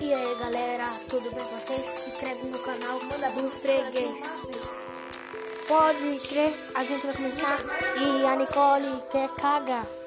E aí galera, tudo bem com vocês? Se inscreve no canal Manda do Freguês. Pode crer, a gente vai começar. E a Nicole quer cagar.